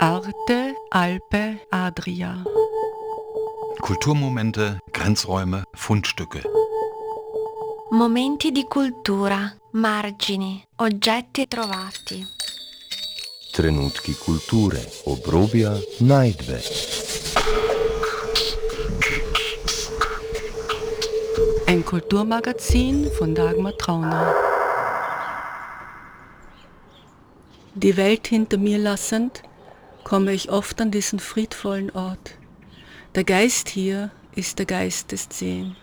Arte, Alpe, Adria. Kulturmomente, Grenzräume, Fundstücke. Momenti di cultura, margini, oggetti trovati. Trenutki kulture, obrobja, najdbe. Ein Kulturmagazin von Dagmar Trauner. Die Welt hinter mir lassend, komme ich oft an diesen friedvollen Ort. Der Geist hier ist der Geist des Zen.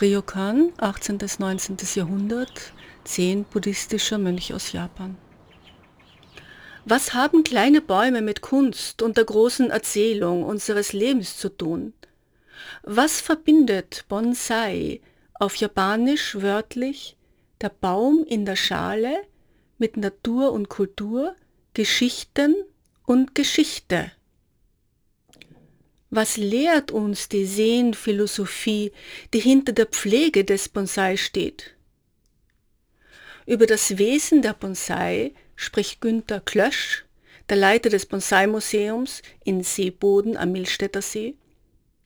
Ryokan, 18. bis 19. Jahrhundert, Zen buddhistischer Mönch aus Japan. Was haben kleine Bäume mit Kunst und der großen Erzählung unseres Lebens zu tun? Was verbindet Bonsai, auf Japanisch wörtlich der Baum in der Schale, mit Natur und Kultur, Geschichten und Geschichte? Was lehrt uns die Sehenphilosophie, die hinter der Pflege des Bonsai steht? Über das Wesen der Bonsai spricht Günther Klösch, der Leiter des Bonsai-Museums in Seeboden am Milstädter See,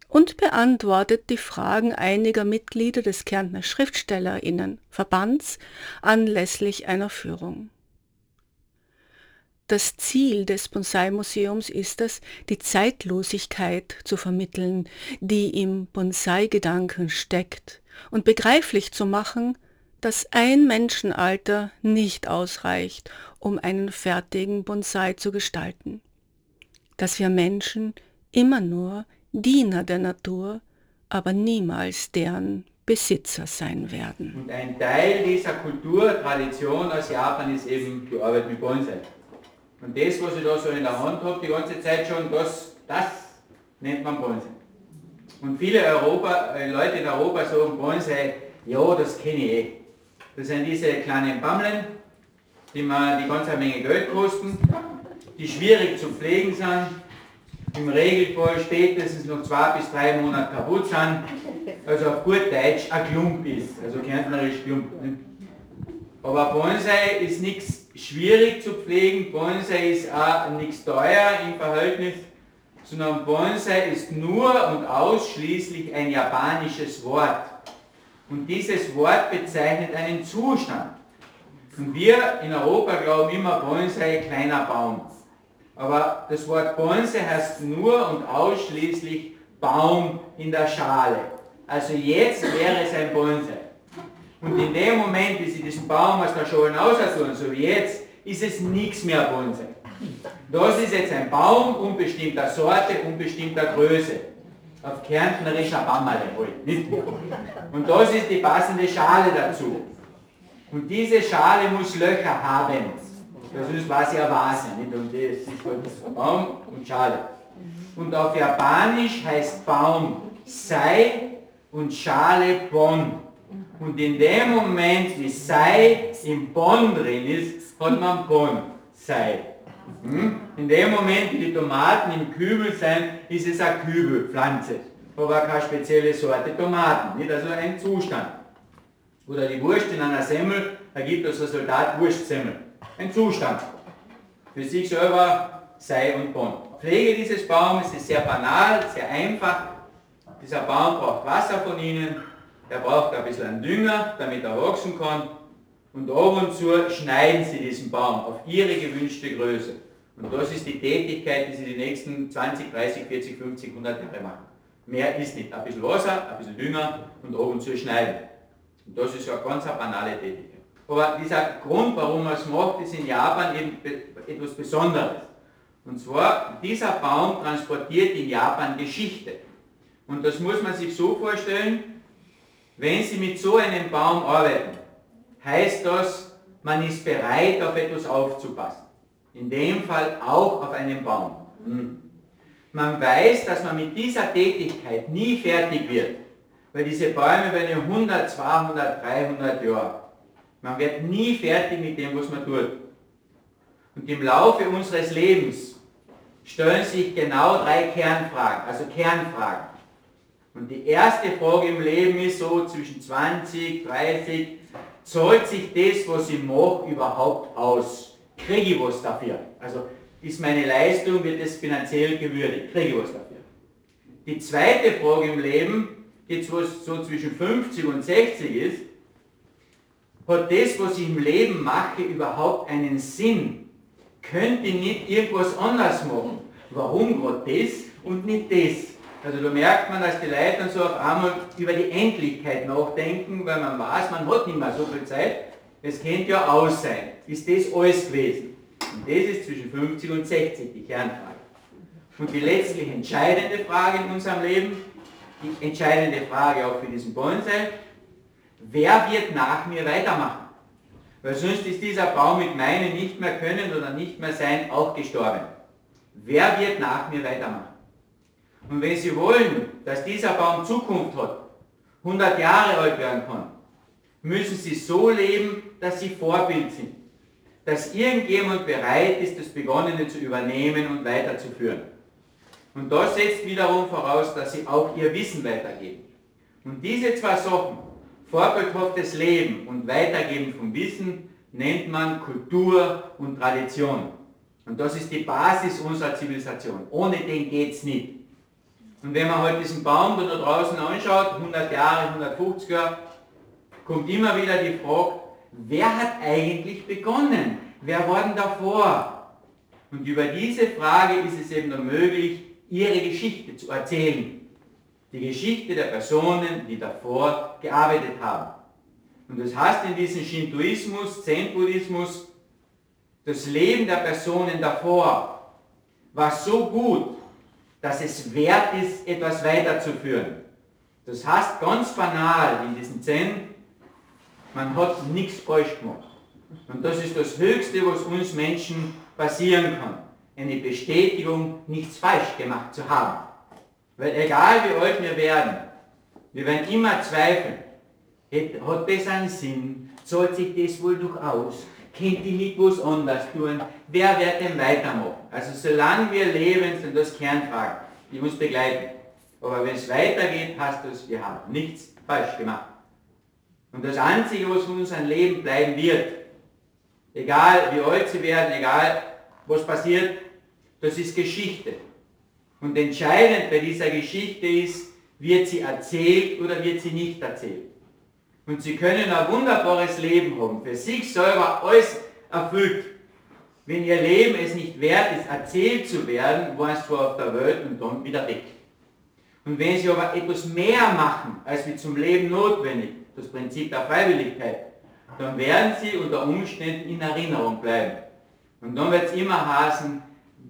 und beantwortet die Fragen einiger Mitglieder des Kärntner Schriftstellerinnen Verbands anlässlich einer Führung. Das Ziel des Bonsai-Museums ist es, die Zeitlosigkeit zu vermitteln, die im Bonsai-Gedanken steckt und begreiflich zu machen, dass ein Menschenalter nicht ausreicht, um einen fertigen Bonsai zu gestalten. Dass wir Menschen immer nur Diener der Natur, aber niemals deren Besitzer sein werden. Und ein Teil dieser Kulturtradition aus Japan ist eben die Arbeit mit Bonsai. Und das, was ich da so in der Hand habe, die ganze Zeit schon, das, das nennt man Bonsai. Und viele Europa, äh, Leute in Europa sagen Bonsai, ja, das kenne ich eh. Das sind diese kleinen Bammeln, die, man, die ganz eine Menge Geld kosten, die schwierig zu pflegen sind, im Regelfall spätestens noch zwei bis drei Monate kaputt sind, also auf gut Deutsch ein Klump ist, also kärntnerisch Klump. Aber Bonsai ist nichts schwierig zu pflegen, Bonsai ist auch nichts teuer im Verhältnis, sondern Bonsai ist nur und ausschließlich ein japanisches Wort. Und dieses Wort bezeichnet einen Zustand. Und wir in Europa glauben immer Bonsai, kleiner Baum. Aber das Wort Bonsai heißt nur und ausschließlich Baum in der Schale. Also jetzt wäre es ein Bonsai. Und in dem Moment, wie Sie diesen Baum aus der Schale rausholen, so wie jetzt, ist es nichts mehr Bonsai. Das ist jetzt ein Baum unbestimmter Sorte, unbestimmter Größe. Auf kärntnerischer Bammerle halt? Und das ist die passende Schale dazu. Und diese Schale muss Löcher haben. Das ist quasi eine Vase, nicht? Und das ist halt Baum und Schale. Und auf Japanisch heißt Baum Sei und Schale Bon. Und in dem Moment, wie Sei im Bon drin ist, hat man Bon Sei. Hm? In dem Moment, wie die Tomaten im Kübel sind, ist es eine Kübelpflanze. Aber keine spezielle Sorte Tomaten, nicht? also ein Zustand. Oder die Wurst in einer Semmel ergibt das Resultat Wurstsemmel. Ein Zustand. Für sich selber sei und Bon. Pflege dieses Baumes ist sehr banal, sehr einfach. Dieser Baum braucht Wasser von Ihnen, er braucht ein bisschen Dünger, damit er wachsen kann. Und ab und zu schneiden Sie diesen Baum auf Ihre gewünschte Größe. Und das ist die Tätigkeit, die Sie die nächsten 20, 30, 40, 50, 100 Jahre machen. Mehr ist nicht. Ein bisschen Wasser, ein bisschen Dünger und ab und zu schneiden. Und das ist ja eine ganz banale Tätigkeit. Aber dieser Grund, warum man es macht, ist in Japan eben etwas Besonderes. Und zwar, dieser Baum transportiert in Japan Geschichte. Und das muss man sich so vorstellen, wenn Sie mit so einem Baum arbeiten, heißt das, man ist bereit, auf etwas aufzupassen. In dem Fall auch auf einen Baum. Hm. Man weiß, dass man mit dieser Tätigkeit nie fertig wird, weil diese Bäume werden 100, 200, 300 Jahre. Man wird nie fertig mit dem, was man tut. Und im Laufe unseres Lebens stellen sich genau drei Kernfragen, also Kernfragen. Und die erste Frage im Leben ist so zwischen 20, 30, zahlt sich das, was ich mache, überhaupt aus? Kriege ich was dafür? Also ist meine Leistung, wird es finanziell gewürdigt, kriege ich was dafür. Die zweite Frage im Leben, jetzt wo es so zwischen 50 und 60 ist, hat das, was ich im Leben mache, überhaupt einen Sinn? Könnte ich nicht irgendwas anders machen? Warum gerade das und nicht das? Also da merkt man, dass die Leute dann so auf einmal über die Endlichkeit nachdenken, weil man weiß, man hat nicht mehr so viel Zeit. Es könnte ja aus sein. Ist das alles gewesen? Und das ist zwischen 50 und 60 die Kernfrage. Und die letztlich entscheidende Frage in unserem Leben, die entscheidende Frage auch für diesen Bonsai, wer wird nach mir weitermachen? Weil sonst ist dieser Baum mit meinen nicht mehr können oder nicht mehr sein auch gestorben. Wer wird nach mir weitermachen? Und wenn Sie wollen, dass dieser Baum Zukunft hat, 100 Jahre alt werden kann, müssen Sie so leben, dass Sie Vorbild sind. Dass irgendjemand bereit ist, das Begonnene zu übernehmen und weiterzuführen. Und das setzt wiederum voraus, dass Sie auch Ihr Wissen weitergeben. Und diese zwei Sachen, vorbildhaftes Leben und Weitergeben von Wissen, nennt man Kultur und Tradition. Und das ist die Basis unserer Zivilisation. Ohne den geht es nicht. Und wenn man halt diesen Baum da draußen anschaut, 100 Jahre, 150 Jahre, kommt immer wieder die Frage, wer hat eigentlich begonnen? Wer war denn davor? Und über diese Frage ist es eben dann möglich, ihre Geschichte zu erzählen. Die Geschichte der Personen, die davor gearbeitet haben. Und das heißt in diesem Shintoismus, Zen-Buddhismus, das Leben der Personen davor war so gut, dass es wert ist, etwas weiterzuführen. Das heißt ganz banal in diesem Zen, man hat nichts falsch gemacht. Und das ist das Höchste, was uns Menschen passieren kann. Eine Bestätigung, nichts falsch gemacht zu haben. Weil egal wie alt wir werden, wir werden immer zweifeln. Hat das einen Sinn? Zahlt sich das wohl durchaus? Könnt ihr nicht was anderes tun? Wer wird denn weitermachen? Also solange wir leben, sind das Kernfragen, die uns begleiten. Aber wenn es weitergeht, heißt das, wir haben nichts falsch gemacht. Und das Einzige, was in unserem Leben bleiben wird, egal wie alt sie werden, egal was passiert, das ist Geschichte. Und entscheidend bei dieser Geschichte ist, wird sie erzählt oder wird sie nicht erzählt. Und sie können ein wunderbares Leben haben, für sich selber alles erfüllt. Wenn ihr Leben es nicht wert ist, erzählt zu werden, es zwar auf der Welt und dann wieder weg. Und wenn sie aber etwas mehr machen, als wie zum Leben notwendig, das Prinzip der Freiwilligkeit, dann werden sie unter Umständen in Erinnerung bleiben. Und dann wird es immer heißen,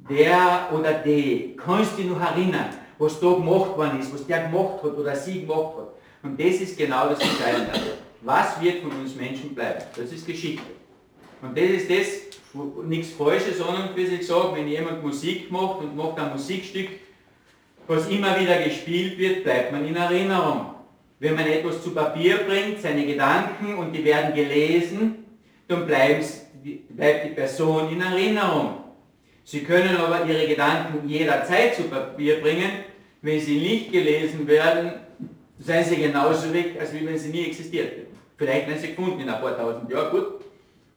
der oder die, kannst du dich noch erinnern, was da gemacht worden ist, was der gemacht hat oder sie gemacht hat. Und das ist genau das Entscheidende. Was wird von uns Menschen bleiben? Das ist Geschichte. Und das ist das, nichts Falsches, sondern für sich sagt, wenn jemand Musik macht und macht ein Musikstück, was immer wieder gespielt wird, bleibt man in Erinnerung. Wenn man etwas zu Papier bringt, seine Gedanken und die werden gelesen, dann bleibt die Person in Erinnerung. Sie können aber Ihre Gedanken jederzeit zu Papier bringen. Wenn sie nicht gelesen werden, seien sie genauso weg, als wenn sie nie existiert hätten. Vielleicht werden sie in ein paar tausend Jahren, gut,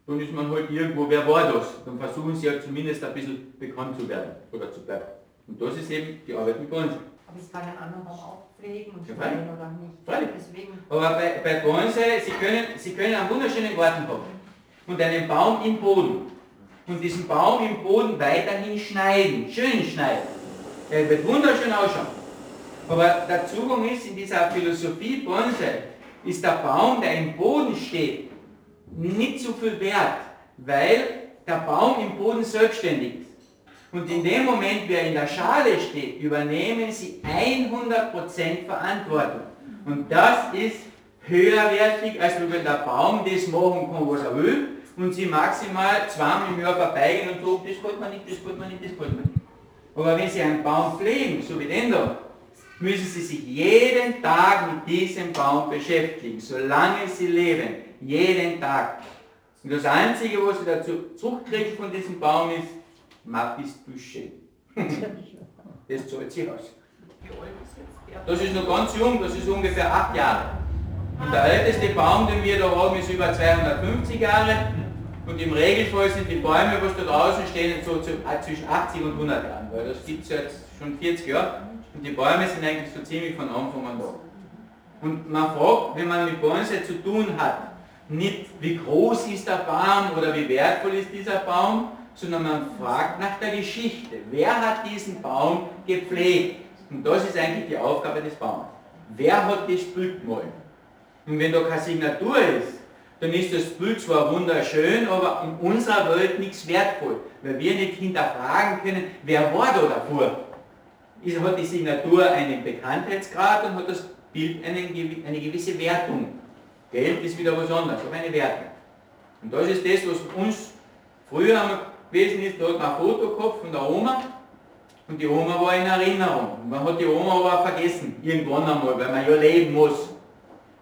dann ist man halt irgendwo, wer war das? Dann versuchen sie halt zumindest ein bisschen bekannt zu werden oder zu bleiben. Und das ist eben die Arbeit mit Bonsai. Aber es kann ein anderer auch pflegen und Ja, schneiden oder nicht. Freilich. Deswegen, Aber bei, bei Bonsai, sie können, sie können einen wunderschönen Garten haben und einen Baum im Boden. Und diesen Baum im Boden weiterhin schneiden, schön schneiden. Er wird wunderschön ausschauen. Aber der Zugang ist in dieser Philosophie Bonsai, ist der Baum, der im Boden steht, nicht so viel wert, weil der Baum im Boden selbstständig ist. Und in dem Moment, wie er in der Schale steht, übernehmen sie 100% Verantwortung. Und das ist höherwertig, als wenn der Baum das machen kann, was er will, und sie maximal zweimal im Jahr vorbeigehen und sagen, das wollte man nicht, das wollte man nicht, das wollte man nicht. Aber wenn sie einen Baum pflegen, so wie den da, müssen sie sich jeden Tag mit diesem Baum beschäftigen, solange sie leben, jeden Tag. Und das Einzige, was sie dazu zurückkriegt von diesem Baum ist, ma bist du schön. Das zahlt sich aus. Das ist noch ganz jung, das ist ungefähr acht Jahre. Und der älteste Baum, den wir da haben, ist über 250 Jahre. Und im Regelfall sind die Bäume, was da draußen stehen, so äh, zwischen 80 und 100 Jahren, weil das gibt es jetzt schon 40 Jahre. Und die Bäume sind eigentlich so ziemlich von Anfang an da. Und man fragt, wenn man mit Bonsai zu tun hat, nicht wie groß ist der Baum oder wie wertvoll ist dieser Baum, sondern man fragt nach der Geschichte. Wer hat diesen Baum gepflegt? Und das ist eigentlich die Aufgabe des Baumes. Wer hat das Bild gemalt? Und wenn da keine Signatur ist, dann ist das Bild zwar wunderschön, aber in unserer Welt nichts wertvoll, weil wir nicht hinterfragen können, wer war da davor. Ist, hat die Signatur einen Bekanntheitsgrad und hat das Bild eine, eine gewisse Wertung. Geld ist wieder was anderes, aber eine Wertung. Und das ist das, was uns früher gewesen ist, da hat man ein Foto gehabt von der Oma und die Oma war in Erinnerung. Und man hat die Oma aber auch vergessen, irgendwann einmal, weil man ja leben muss.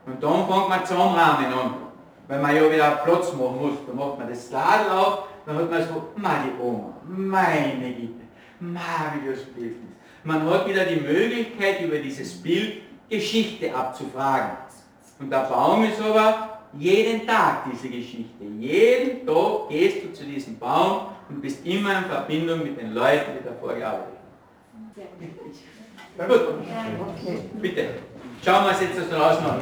Und dann fängt man zusammenrahmen an, weil man ja wieder Platz machen muss. Dann macht man das Ladel auf, dann hat man so, die Oma, meine Güte, ma wie das Bild ist. Man hat wieder die Möglichkeit, über dieses Bild Geschichte abzufragen. Und der Baum ist aber jeden Tag diese Geschichte. Jeden Tag gehst du zu diesem Baum und bist immer in Verbindung mit den Leuten, die davor gearbeitet haben. Gut, bitte. Schauen wir uns jetzt das draußen an.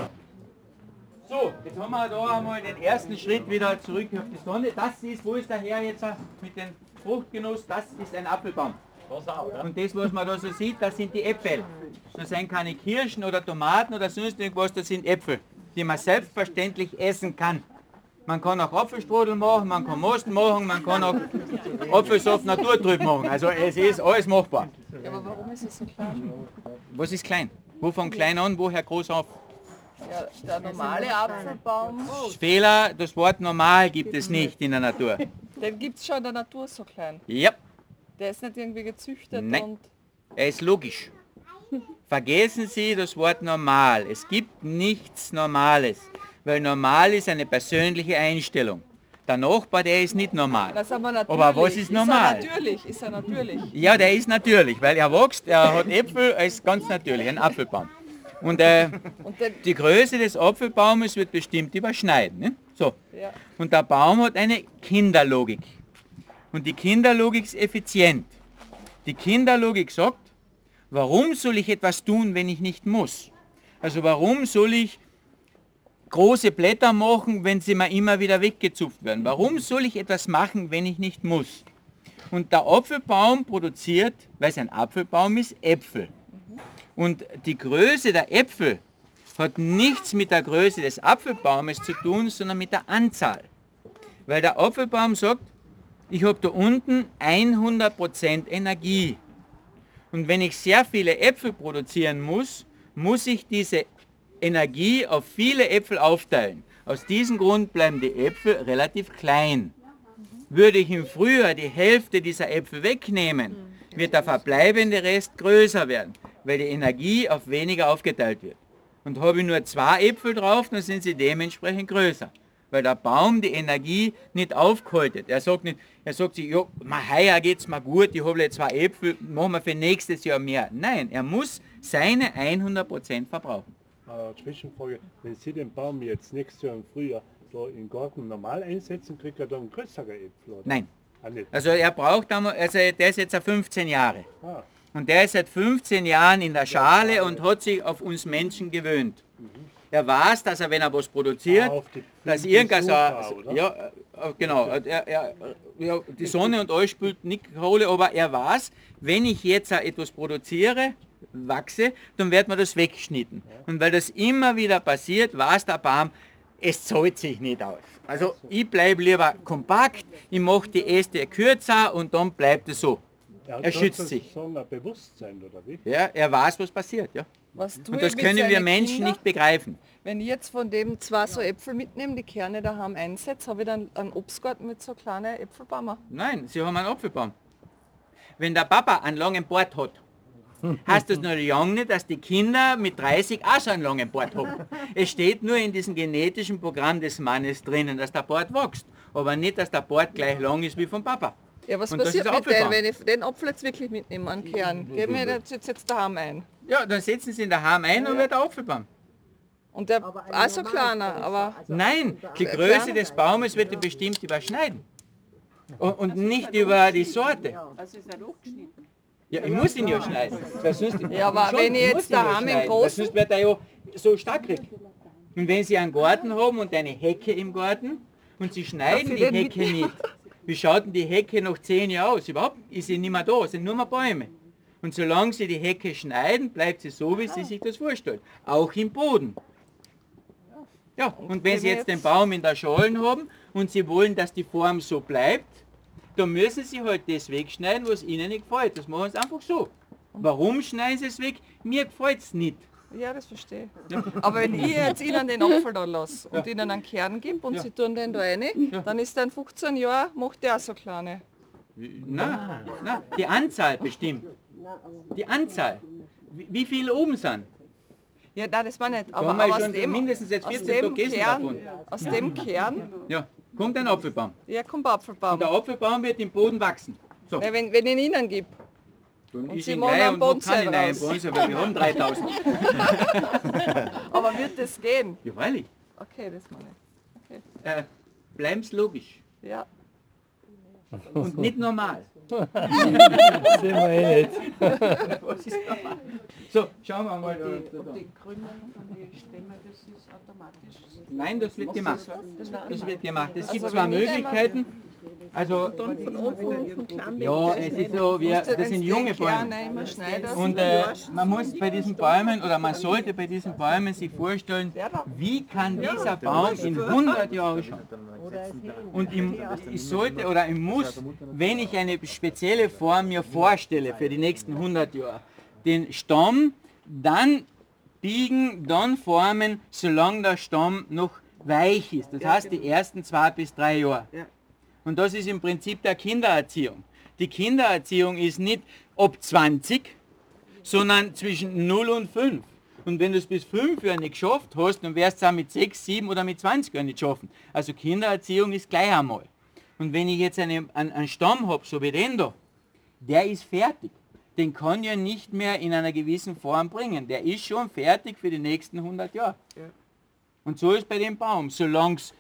So, jetzt haben wir da einmal den ersten Schritt wieder zurück auf die Sonne. Das ist, wo ist der Herr jetzt mit dem Fruchtgenuss? Das ist ein Apfelbaum. Und das, was man da so sieht, das sind die Äpfel. Das sind keine Kirschen oder Tomaten oder sonst irgendwas, das sind Äpfel, die man selbstverständlich essen kann. Man kann auch Apfelstrudel machen, man kann Most machen, man kann auch Apfelsaft naturtrüb machen. Also es ist alles machbar. Ja, aber warum ist es so klein? Was ist klein? Wo von klein an, woher groß auf? Ja, der normale Apfelbaum, Fehler, das Wort normal gibt es nicht in der Natur. den gibt es schon in der Natur so klein. Ja, Der ist nicht irgendwie gezüchtet Nein. und er ist logisch. Vergessen Sie das Wort normal. Es gibt nichts Normales, weil normal ist eine persönliche Einstellung. Der Nachbar, der ist nicht normal. natürlich. Aber was ist normal? Ist er natürlich, ist er natürlich. Ja, der ist natürlich, weil er wächst, er hat Äpfel, er ist ganz natürlich, ein Apfelbaum. Und äh, Und die Größe des Apfelbaumes wird bestimmt überschneiden. Ne? So. ja, Und der Baum hat eine Kinderlogik. Und die Kinderlogik ist effizient. Die Kinderlogik sagt, warum soll ich etwas tun, wenn ich nicht muss? Also warum soll ich große Blätter machen, wenn sie mir immer wieder weggezupft werden? Warum soll ich etwas machen, wenn ich nicht muss? Und der Apfelbaum produziert, weil es ein Apfelbaum ist, Äpfel. Und die Größe der Äpfel hat nichts mit der Größe des Apfelbaumes zu tun, sondern mit der Anzahl. Weil der Apfelbaum sagt, ich habe da unten 100% Energie. Und wenn ich sehr viele Äpfel produzieren muss, muss ich diese Energie auf viele Äpfel aufteilen. Aus diesem Grund bleiben die Äpfel relativ klein. Würde ich im Frühjahr die Hälfte dieser Äpfel wegnehmen, wird der verbleibende Rest größer werden, weil die Energie auf weniger aufgeteilt wird. Und habe ich nur zwei Äpfel drauf, dann sind sie dementsprechend größer. Weil der Baum die Energie nicht aufgehalten. Er sagt nicht, er sagt sich, ja, heuer geht's mir gut, ich habe jetzt zwei Äpfel, machen wir für nächstes Jahr mehr. Nein, er muss seine 100% verbrauchen. Äh, Zwischenfrage, wenn Sie den Baum jetzt nächstes Jahr im Frühjahr da im Garten normal einsetzen, kriegt er dann größere Äpfel? Oder? Nein. Ah. Also er braucht einmal, also der ist jetzt 15 Jahre. Ah, Und der ist seit 15 Jahren in der Schale und hat sich auf uns Menschen gewöhnt. Er weiß, dass er, wenn er was produziert, dass irgendwas... Suche? Ja, äh, genau. Er, er, ja, die Sonne und alles spielt nicht Rolle, aber er weiß, wenn ich jetzt auch etwas produziere, wachse, dann wird man das weggeschnitten. Und weil das immer wieder passiert, weiß der Baum, es zahlt sich nicht aus. Also ich bleibe lieber kompakt, ich mache die Äste kürzer und dann bleibt es so. er schützt sich. Bewusstsein, oder wie? Ja, er weiß, was passiert, ja. Was tue Und das können wir Menschen Kindern? nicht begreifen. Wenn ich jetzt von dem zwei so Äpfel mitnehme, die Kerne daheim einsetze, habe ich dann einen Obstgarten mit so kleinen Äpfelbäumen. Nein, sie haben einen Apfelbaum. Wenn der Papa einen langen Bart hat, heißt das nur lang nicht, dass die Kinder mit 30 auch so einen langen Bart haben. Es steht nur in diesem genetischen Programm des Mannes drinnen, dass der Bart wächst, aber nicht, dass der Bart gleich lang ist wie vom Papa. Ja, was Und passiert ist mit dem, wenn ich den Apfel jetzt wirklich mitnehme, einen Kern? Geben wir das jetzt, jetzt daheim ein. Ja, dann setzen sie ihn daheim ein und wird der Apfelbaum. Und der auch so kleiner, aber Nein, die Größe des Baumes wird bestimmt über Schneiden. Und, und nicht über die Sorte. Ja, ich muss ihn ja schneiden. Sonst, Ja, aber schon, wenn ich jetzt ja daheim im Großen- Sonst wird er ja so stark kriegen. Und wenn Sie einen Garten haben und eine Hecke im Garten und Sie schneiden die Hecke nicht, wie schaut denn die Hecke nach zehn Jahren aus? Überhaupt ist sie nicht mehr da, es sind nur mehr Bäume. Und solange Sie die Hecke schneiden, bleibt sie so, wie Sie sich das vorstellen. Auch im Boden. Ja, und wenn Sie jetzt den Baum in der Schalen haben und Sie wollen, dass die Form so bleibt, dann müssen Sie halt das wegschneiden, was Ihnen nicht gefällt. Das machen Sie einfach so. Warum schneiden Sie es weg? Mir gefällt es nicht. Ja, das verstehe ich. Aber wenn ich jetzt Ihnen den Apfel da lasse und Ihnen einen Kern gebe und Sie tun den da rein, dann ist in 15 Jahren, macht der auch so kleine. Na, na, die Anzahl bestimmt. Die Anzahl. Wie, viele oben sind? Ja, nein, das war nicht. Aber, aber aus, dem, mindestens jetzt aus 14 dem Stück gegessen Kern, davon. aus dem Kern, Ja, kommt ein Apfelbaum. ja, kommt der Apfelbaum. Und der Apfelbaum wird im Boden wachsen. So, Ja, wenn, wenn ich ihn Ihnen gebe. Und machen gleich einen und wo kann ich. Bonsai, weil wir haben 3000. Aber wird das gehen? Ja, freilich. Okay, das meine ich. Äh, bleiben's logisch. Ja. Und nicht normal. Sehen wir eh nicht. Was ist normal? So, schauen wir mal. Die, Die Grünen von die Stämme, das ist automatisch. Nein, das wird gemacht. Das wird gemacht. Es gibt Also zwei wenn ich Möglichkeiten. Also, ja, es ist so, wir, das sind junge Bäume. Und äh, man muss bei diesen Bäumen oder man sollte bei diesen Bäumen sich vorstellen, wie kann dieser Baum in 100 Jahren ausschauen. Und im, ich sollte oder ich muss, wenn ich eine spezielle Form mir vorstelle für die nächsten 100 Jahre, den Stamm dann biegen, dann formen, solange der Stamm noch weich ist. Das heißt die ersten zwei bis drei Jahre. Und das ist im Prinzip der Kindererziehung. Die Kindererziehung ist nicht ab 20, sondern zwischen 0 und 5. Und wenn du es bis 5 Jahre nicht geschafft hast, dann wirst du es auch mit 6, 7 oder mit 20 Jahren nicht schaffen. Also Kindererziehung ist gleich einmal. Und wenn ich jetzt eine, einen, einen Stamm habe, so wie den da, der ist fertig. Den kann ich nicht mehr in einer gewissen Form bringen. Der ist schon fertig für die nächsten 100 Jahre. Und so ist bei dem Baum. Solange es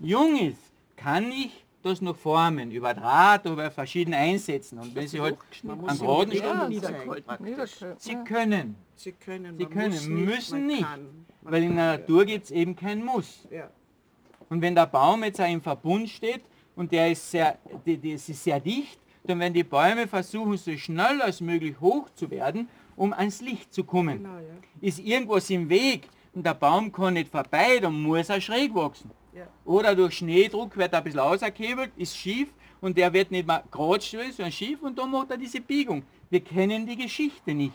jung ist, kann ich das noch formen, über Draht, über verschiedene einsetzen. Und wenn Sie halt einen geraden Stamm Sie können, Sie können, Sie können, muss müssen man nicht. kann. Man weil in der Natur gibt es eben kein Muss. Ja. Und wenn der Baum jetzt auch im Verbund steht und der ist sehr, die, die, ist sehr dicht, dann werden die Bäume versuchen, so schnell als möglich hoch zu werden, um ans Licht zu kommen. Genau, ja. Ist irgendwas im Weg und der Baum kann nicht vorbei, dann muss er schräg wachsen. Ja. Oder durch Schneedruck wird er ein bisschen ausgehebelt, ist schief und der wird nicht mehr gerade stehen, sondern schief und dann macht er diese Biegung. Wir kennen die Geschichte nicht.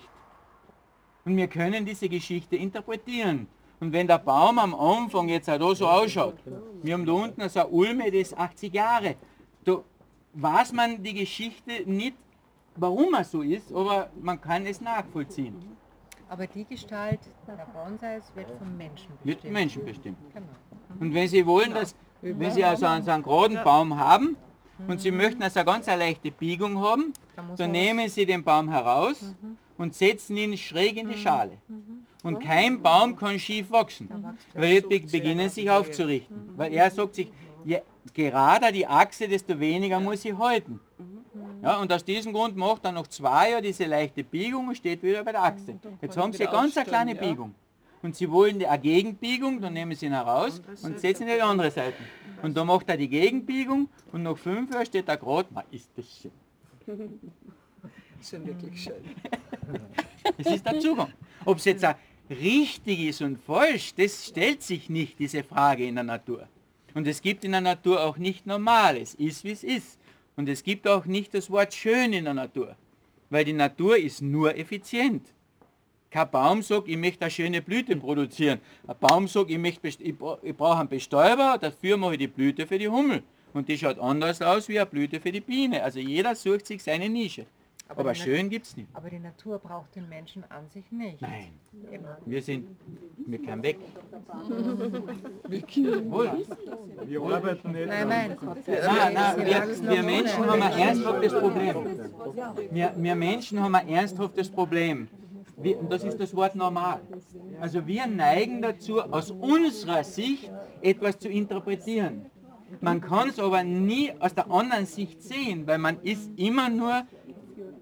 Und wir können diese Geschichte interpretieren. Und wenn der Baum am Anfang jetzt auch da so ausschaut, wir haben da unten so eine Ulme, das ist 80 Jahre, da weiß man die Geschichte nicht, warum er so ist, aber man kann es nachvollziehen. Aber die Gestalt der Bonsais wird vom Menschen bestimmt. Wird Menschen bestimmt. Genau. Und wenn Sie wollen, dass, wenn Sie also einen, so einen geraden Baum haben und Sie möchten also eine ganz eine leichte Biegung haben, dann nehmen Sie den Baum heraus und setzen ihn schräg in die Schale. Und kein Baum kann schief wachsen, weil jetzt be beginnen sich aufzurichten. Weil er sagt sich, je gerader die Achse, desto weniger muss ich halten. Ja, und aus diesem Grund macht er noch zwei Jahre diese leichte Biegung und steht wieder bei der Achse. Jetzt haben Sie eine ganz eine kleine Biegung. Und Sie wollen die- eine Gegenbiegung, dann nehmen Sie ihn heraus und setzen ihn in die andere Seite. Und dann macht er die Gegenbiegung und nach fünf Jahren steht er gerade, na ist das schön. sind wirklich schön. Das ist der Zugang. Ob es jetzt richtig ist und falsch, das stellt sich nicht, diese Frage in der Natur. Und es gibt in der Natur auch nicht normal, es ist wie es ist. Und es gibt auch nicht das Wort schön in der Natur, weil die Natur ist nur effizient. Kein Baum sagt, ich möchte eine schöne Blüte produzieren. Ein Baum sagt, ich, möchte, ich brauche einen Bestäuber, dafür mache ich die Blüte für die Hummel. Und die schaut anders aus wie eine Blüte für die Biene. Also jeder sucht sich seine Nische. Aber Aber, schön gibt es nicht. Aber die Natur braucht den Menschen an sich nicht. Nein. Eben. Wir sind, wir können weg. Wohl. Wir arbeiten nicht. Nein, nein. Nein, nein, wir, wir Menschen haben ein ernsthaftes Problem. Wir, wir Menschen haben ein ernsthaftes Problem. wir, und das ist das Wort normal. Also wir neigen dazu, aus unserer Sicht etwas zu interpretieren. Man kann es aber nie aus der anderen Sicht sehen, weil man ist immer nur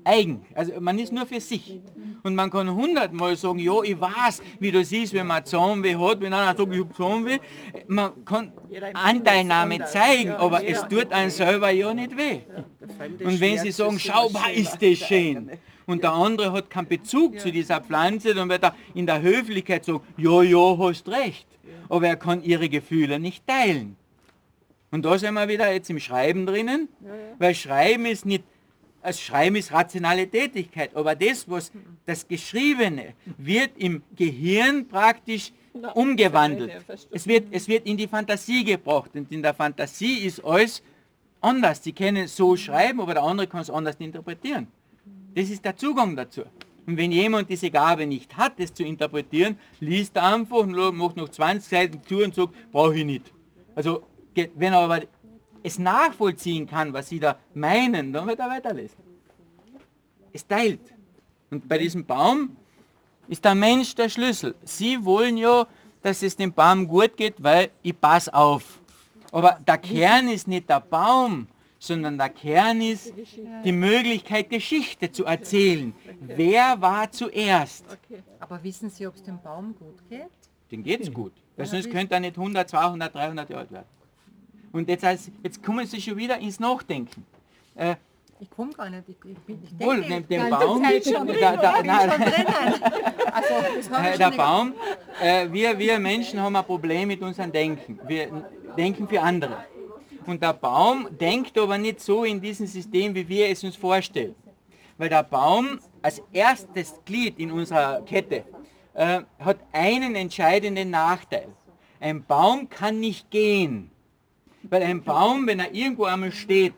eigen. Also man ist nur für sich. Und man kann hundertmal sagen, ja, ich weiß, wie du siehst, wenn man Zahnweh hat, wenn einer sagt, ich habe Zahnweh. Man kann Anteilnahme zeigen, aber es tut einem selber ja nicht weh. Und wenn sie sagen, schau, ist das schön. Und der andere hat keinen Bezug zu dieser Pflanze, dann wird er in der Höflichkeit sagen, ja, ja, hast recht. Aber er kann ihre Gefühle nicht teilen. Und da sind wir wieder jetzt im Schreiben drinnen, weil Schreiben ist nicht das Schreiben ist rationale Tätigkeit, aber das, was das Geschriebene, wird im Gehirn praktisch umgewandelt. Es wird, es wird in die Fantasie gebracht und in der Fantasie ist alles anders. Sie können so schreiben, aber der andere kann es anders interpretieren. Das ist der Zugang dazu. Und wenn jemand diese Gabe nicht hat, das zu interpretieren, liest er einfach und macht noch 20 Seiten zu und sagt, brauche ich nicht. Also, wenn er aber es nachvollziehen kann, was sie da meinen, dann wird er weiterlesen. Es teilt. Und bei diesem Baum ist der Mensch der Schlüssel. Sie wollen ja, dass es dem Baum gut geht, weil ich pass auf. Aber der Kern ist nicht der Baum, sondern der Kern ist die Möglichkeit, Geschichte zu erzählen. Wer war zuerst? Aber wissen Sie, ob es dem Baum gut geht? Dem geht es gut. Weil sonst könnte er nicht 100, 200, 300 Jahre alt werden. Und jetzt, als, jetzt kommen Sie schon wieder ins Nachdenken. Äh, ich komme gar nicht. Ich, ich, ich wohl, neben dem Baum. Also, äh, der Baum, äh, wir, wir Menschen haben ein Problem mit unserem Denken. Wir denken für andere. Und der Baum denkt aber nicht so in diesem System, wie wir es uns vorstellen. Weil der Baum als erstes Glied in unserer Kette äh, hat einen entscheidenden Nachteil. Ein Baum kann nicht gehen. Weil ein Baum, wenn er irgendwo einmal steht,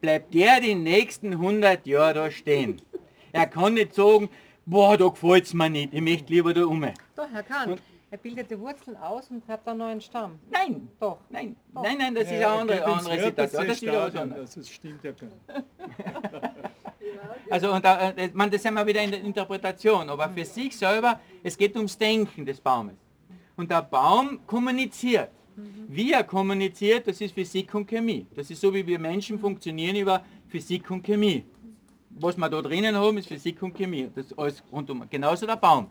bleibt der die nächsten 100 Jahre da stehen. Er kann nicht sagen, boah, da gefällt es mir nicht, ich möchte lieber da um. Doch, Herr Kahn, und er bildet die Wurzeln aus und hat dann noch einen Stamm. Nein, doch. Nein, doch. nein, nein, das ja, ist eine andere, andere Situation. Das, ist das stimmt ja gar Also, und da, äh, man, das sind wir wieder in der Interpretation, aber für sich selber, es geht ums Denken des Baumes. Und der Baum kommuniziert. Wie er kommuniziert, das ist Physik und Chemie. Das ist so, wie wir Menschen funktionieren über Physik und Chemie. Was wir da drinnen haben, ist Physik und Chemie. Das ist alles rundum. Genauso der Baum.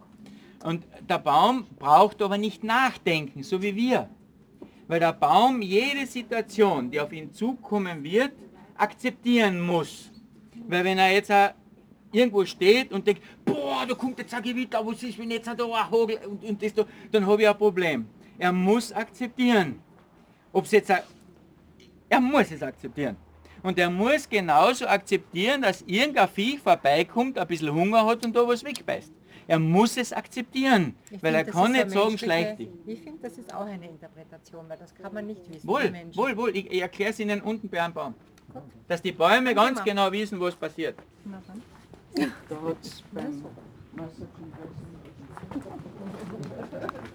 Und der Baum braucht aber nicht nachdenken, so wie wir. Weil der Baum jede Situation, die auf ihn zukommen wird, akzeptieren muss. Weil wenn er jetzt irgendwo steht und denkt, boah, da kommt jetzt ein Gewitter, was ist, wenn jetzt da ein Hagel und, und das da, dann habe ich ein Problem. Er muss akzeptieren. Ob es jetzt, er muss es akzeptieren. Und er muss genauso akzeptieren, dass irgendein Viech vorbeikommt, ein bisschen Hunger hat und da was wegbeißt. Er muss es akzeptieren, ich weil find, er kann nicht sagen, schleich dich. Ich finde, das ist auch eine Interpretation, weil das kann man nicht wissen. Wohl, wohl, wohl. Ich, ich erkläre es Ihnen unten bei einem Baum. Gut. Dass die Bäume ganz genau wissen, was passiert. Na dann. Da hat's beim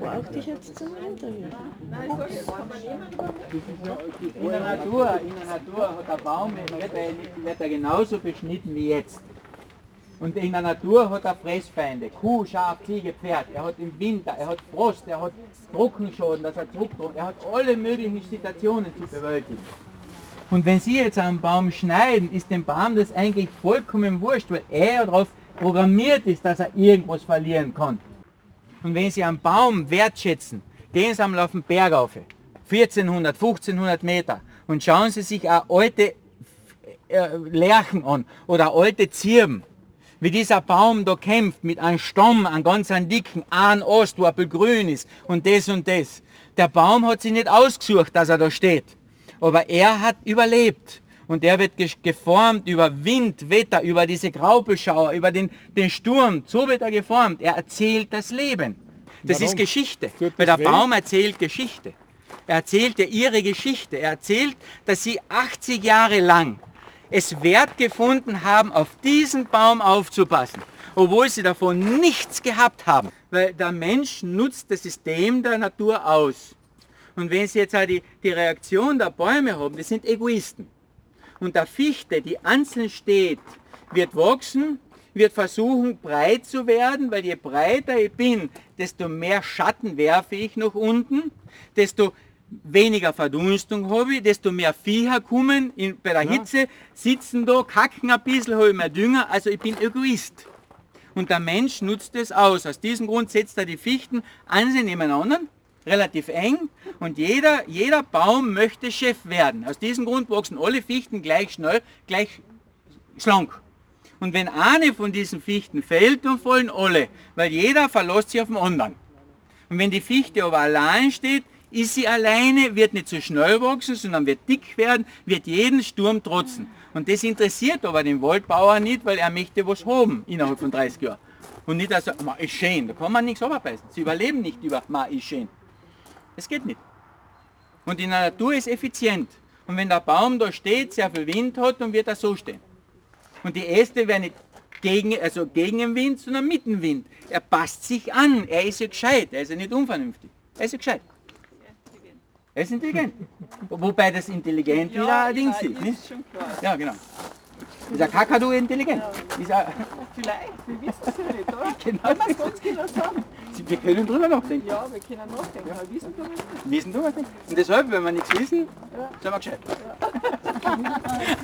Braucht dich jetzt zum Interview? In der Natur, in der Natur hat der Baum, wird er, genauso beschnitten wie jetzt. Und in der Natur hat er Fressfeinde, Kuh, Schaf, Ziege, Pferd. Er hat im Winter, er hat Frost, er hat Trockenschaden, dass er zurückdrückt. Er hat alle möglichen Situationen zu bewältigen. Und wenn Sie jetzt einen Baum schneiden, ist dem Baum das eigentlich vollkommen wurscht, weil er darauf programmiert ist, dass er irgendwas verlieren kann. Und wenn Sie einen Baum wertschätzen, gehen Sie einmal auf den Berg auf, 1400, 1500 Meter, und schauen Sie sich auch alte äh, Lärchen an oder alte Zirben, wie dieser Baum da kämpft mit einem Stamm, einem ganz einen dicken, ein Ast, wo grün ist und das und das. Der Baum hat sich nicht ausgesucht, dass er da steht, aber er hat überlebt und der wird geformt über Wind, Wetter, über diese Graupelschauer, über den, den Sturm. So wird er geformt. Er erzählt das Leben. Das Warum? ist Geschichte, weil der Baum erzählt Geschichte. Er erzählt ja ihre Geschichte. Er erzählt, dass sie 80 Jahre lang es wert gefunden haben, auf diesen Baum aufzupassen, obwohl sie davon nichts gehabt haben. Weil der Mensch nutzt das System der Natur aus. Und wenn Sie jetzt auch die, die Reaktion der Bäume haben, die sind Egoisten. Und der Fichte, die einzeln steht, wird wachsen, wird versuchen breit zu werden, weil je breiter ich bin, desto mehr Schatten werfe ich nach unten, desto weniger Verdunstung habe ich, desto mehr Viecher kommen in, bei der Hitze, sitzen da, kacken ein bisschen, habe ich mehr Dünger, also ich bin Egoist. Und der Mensch nutzt es aus. Aus diesem Grund setzt er die Fichten einzeln nebeneinander, relativ eng, und jeder, jeder Baum möchte Chef werden. Aus diesem Grund wachsen alle Fichten gleich schnell, gleich schlank. Und wenn eine von diesen Fichten fällt, dann fallen alle, weil jeder verlässt sich auf den anderen. Und wenn die Fichte aber allein steht, ist sie alleine, wird nicht so schnell wachsen, sondern wird dick werden, wird jeden Sturm trotzen. Und das interessiert aber den Waldbauer nicht, weil er möchte was haben innerhalb von 30 Jahren. Und nicht also, ma ist schön, da kann man nichts abbeißen. Sie überleben nicht über, ma ist schön. Das geht nicht. Und in der Natur ist effizient. Und wenn der Baum da steht, sehr viel Wind hat, dann wird er so stehen. Und die Äste werden nicht gegen, also gegen den Wind, sondern mit dem Wind. Er passt sich an, er ist ja gescheit, er ist ja nicht unvernünftig. Er ist ja gescheit. Er ist intelligent. Wobei das intelligent Ja, wieder ein Ding ja, ist. ist klar. Ja, genau. Ist ein Kakadu intelligent? Ist ein, Vielleicht, wir wissen es ja nicht, oder? Genau. Wenn wir es ganz genau sagen. wir können drüber nachdenken. Ja, wir können nachdenken, aber wissen wir nicht. Wissen du was nicht? Und deshalb, wenn wir nichts wissen, sind wir gescheit.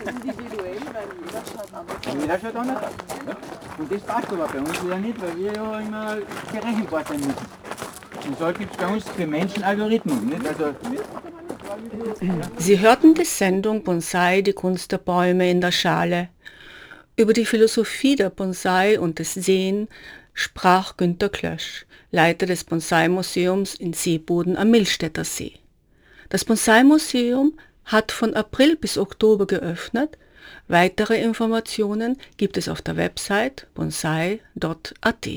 Individuell, weil jeder schaut anders. Jeder schaut anders aus. Ja? Und das passt aber bei uns wieder nicht, weil wir ja immer berechenbar sein müssen. Und deshalb gibt es bei uns für Menschen Algorithmen. Nicht? Also, Sie hörten die Sendung Bonsai, die Kunst der Bäume in der Schale. Über die Philosophie der Bonsai und des Sehen sprach Günter Klösch, Leiter des Bonsai-Museums in Seeboden am Millstätter See. Das Bonsai-Museum hat von April bis Oktober geöffnet. Weitere Informationen gibt es auf der Website bonsai.at.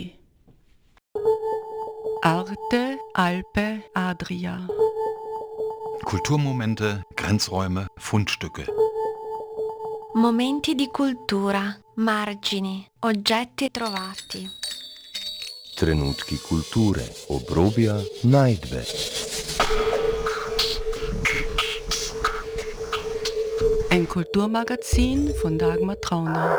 Arte Alpe Adria Kulturmomente, Grenzräume, Fundstücke. Momenti di cultura, margini, oggetti trovati. Trenutki kulture, obrobja, najdbe. Ein Kulturmagazin von Dagmar Trauner.